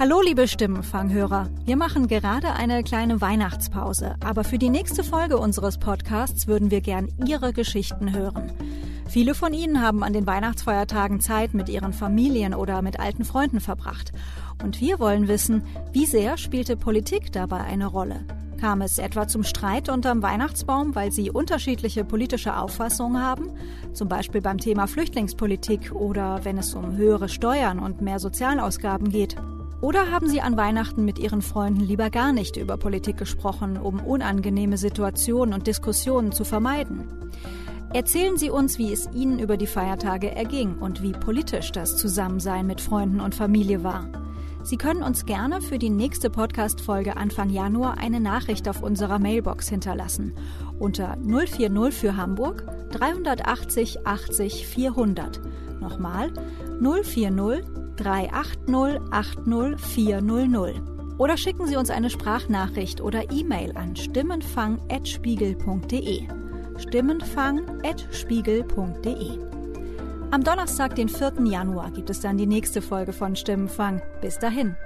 Hallo liebe Stimmenfanghörer, wir machen gerade eine kleine Weihnachtspause, aber für die nächste Folge unseres Podcasts würden wir gern Ihre Geschichten hören. Viele von Ihnen haben an den Weihnachtsfeiertagen Zeit mit ihren Familien oder mit alten Freunden verbracht. Und wir wollen wissen, wie sehr spielte Politik dabei eine Rolle? Kam es etwa zum Streit unterm Weihnachtsbaum, weil Sie unterschiedliche politische Auffassungen haben? Zum Beispiel beim Thema Flüchtlingspolitik oder wenn es um höhere Steuern und mehr Sozialausgaben geht? Oder haben Sie an Weihnachten mit Ihren Freunden lieber gar nicht über Politik gesprochen, um unangenehme Situationen und Diskussionen zu vermeiden? Erzählen Sie uns, wie es Ihnen über die Feiertage erging und wie politisch das Zusammensein mit Freunden und Familie war. Sie können uns gerne für die nächste Podcast-Folge Anfang Januar eine Nachricht auf unserer Mailbox hinterlassen. Unter 040 für Hamburg 380 80 400. Nochmal 040 380 80 400. Oder schicken Sie uns eine Sprachnachricht oder E-Mail an stimmenfang.spiegel.de. Stimmenfang.spiegel.de. Am Donnerstag, den 4. Januar, gibt es dann die nächste Folge von Stimmenfang. Bis dahin.